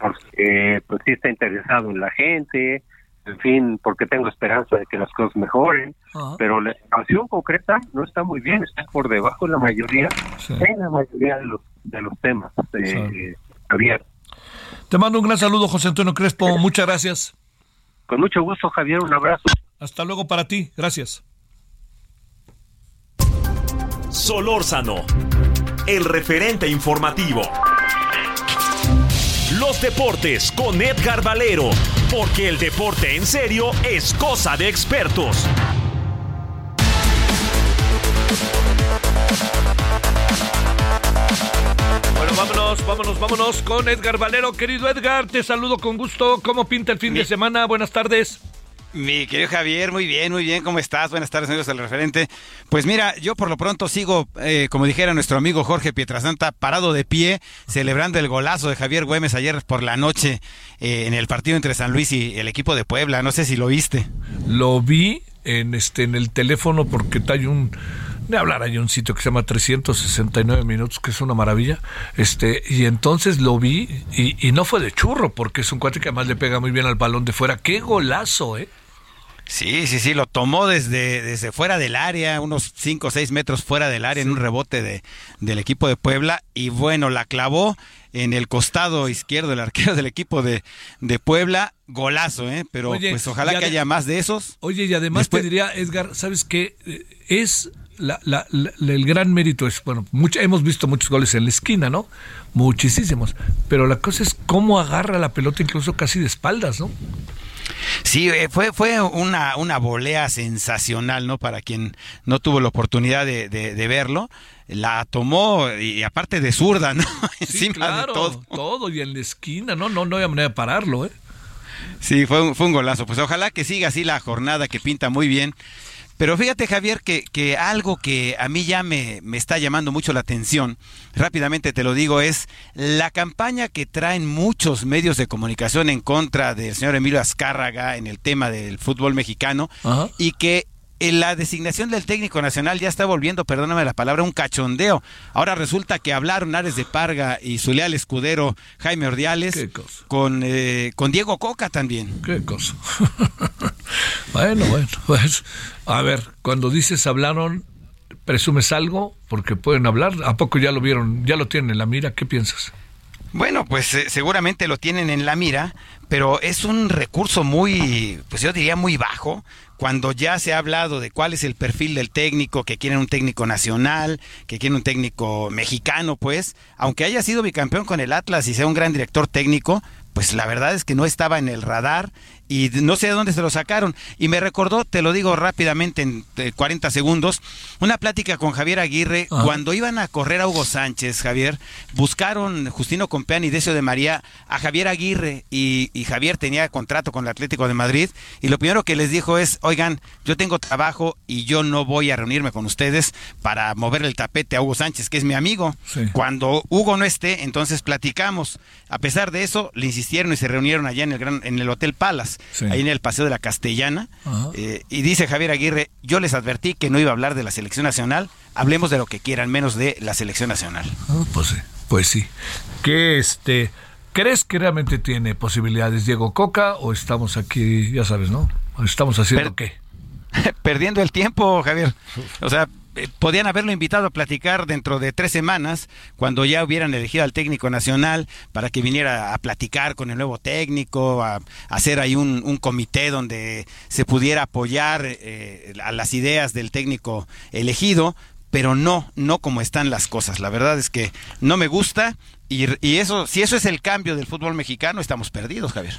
porque pues, sí está interesado en la gente, en fin, porque tengo esperanza de que las cosas mejoren, pero la situación concreta no está muy bien, está por debajo de la mayoría, en la mayoría de los, de los temas eh, Javier. Te mando un gran saludo, José Antonio Crespo, muchas gracias. Con mucho gusto, Javier, un abrazo. Hasta luego para ti, gracias. Solórzano, el referente informativo. Los deportes con Edgar Valero, porque el deporte en serio es cosa de expertos. Bueno, vámonos, vámonos, vámonos con Edgar Valero. Querido Edgar, te saludo con gusto. ¿Cómo pinta el fin de semana? Buenas tardes. Mi querido Javier, muy bien, muy bien, ¿cómo estás? Buenas tardes, amigos del referente. Pues mira, yo por lo pronto sigo, eh, como dijera nuestro amigo Jorge Pietrasanta, parado de pie, celebrando el golazo de Javier Güemes ayer por la noche eh, en el partido entre San Luis y el equipo de Puebla. No sé si lo viste. Lo vi en este en el teléfono porque hay un de hablar. Hay un sitio que se llama 369 minutos que es una maravilla. Este y entonces lo vi y, y no fue de churro porque es un cuate que además le pega muy bien al balón de fuera. Qué golazo eh Sí, sí, sí, lo tomó desde, desde fuera del área, unos 5 o 6 metros fuera del área en un rebote de, del equipo de Puebla. Y bueno, la clavó en el costado izquierdo del arquero del equipo de, de Puebla, golazo, ¿eh? Pero pues ojalá que haya más de esos. Oye, y además te diría, Edgar, ¿sabes qué? Eh, es la, la, el gran mérito es, bueno, hemos visto muchos goles en la esquina, ¿no? Muchísimos, pero la cosa es cómo agarra la pelota incluso casi de espaldas, ¿no? Sí, eh, fue, fue una, una volea sensacional, ¿no? Para quien no tuvo la oportunidad de, de, verlo. La tomó, y aparte de zurda, ¿no? Encima de todo. Todo, y en la esquina, ¿no? No, no había manera de pararlo, ¿eh? Sí, fue un, fue un golazo. Pues ojalá que siga así la jornada, que pinta muy bien. Pero fíjate, Javier, que, que algo que a mí ya me, me, está llamando mucho la atención, rápidamente te lo digo, es la campaña que traen muchos medios de comunicación en contra del señor Emilio Azcárraga en el tema del fútbol mexicano y que la designación del técnico nacional ya está volviendo, perdóname la palabra, un cachondeo. Ahora resulta que hablaron Ares de Parga y su leal escudero Jaime Ordiales con, eh, con Diego Coca también. Qué cosa. bueno, bueno, pues a ver, cuando dices hablaron, presumes algo porque pueden hablar. ¿A poco ya lo vieron, ya lo tienen en la mira? ¿Qué piensas? Bueno, pues eh, seguramente lo tienen en la mira, pero es un recurso muy, pues yo diría muy bajo, cuando ya se ha hablado de cuál es el perfil del técnico, que quieren un técnico nacional, que quieren un técnico mexicano, pues, aunque haya sido bicampeón con el Atlas y sea un gran director técnico, pues la verdad es que no estaba en el radar y no sé de dónde se lo sacaron. Y me recordó, te lo digo rápidamente en 40 eh, segundos, una plática con Javier Aguirre cuando iban a correr a Hugo Sánchez, Javier, buscaron Justino Compeán y Decio de María a Javier Aguirre y, y Javier tenía contrato con el Atlético de Madrid y lo primero que les dijo es, oigan, yo tengo trabajo y yo no voy a reunirme con ustedes para mover el tapete a Hugo Sánchez, que es mi amigo. Cuando Hugo no esté, entonces platicamos. A pesar de eso, le insistieron y se reunieron allá en el, gran, en el Hotel Palace, ahí en el Paseo de la Castellana. Eh, y dice Javier Aguirre, yo les advertí que no iba a hablar de la selección nacional, hablemos de lo que quieran, menos de la selección nacional. Ah, pues sí, pues sí. Que este... ¿Crees que realmente tiene posibilidades Diego Coca o estamos aquí, ya sabes, ¿no? ¿Estamos haciendo qué? Perdiendo el tiempo, Javier. O sea, podían haberlo invitado a platicar dentro de tres semanas, cuando ya hubieran elegido al técnico nacional para que viniera a platicar con el nuevo técnico, a, hacer ahí un, comité donde se pudiera apoyar eh, a las ideas del técnico elegido, pero no, no como están las cosas. La verdad es que no me gusta y, y eso, si eso es el cambio del fútbol mexicano, estamos perdidos, Javier.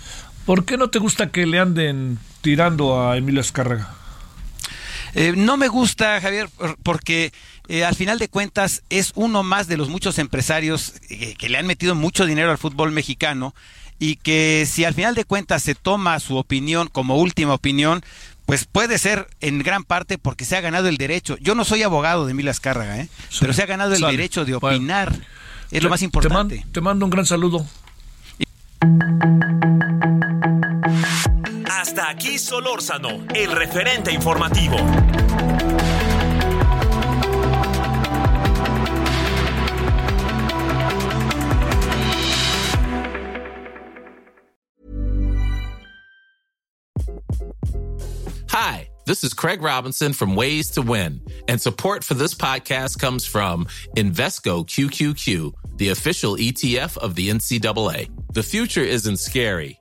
¿Por qué no te gusta que le anden tirando a Emilio Escárraga? Eh, no me gusta, Javier, porque eh, al final de cuentas es uno más de los muchos empresarios eh, que le han metido mucho dinero al fútbol mexicano y que si al final de cuentas se toma su opinión como última opinión, pues puede ser en gran parte porque se ha ganado el derecho. Yo no soy abogado de Mila Azcárraga, ¿eh? pero se ha ganado el derecho de opinar. es lo más importante. te mando un gran saludo. Hasta aquí Solórzano, el referente informativo. Hi, this is Craig Robinson from Ways to Win, and support for this podcast comes from Invesco QQQ, the official ETF of the NCAA. The future isn't scary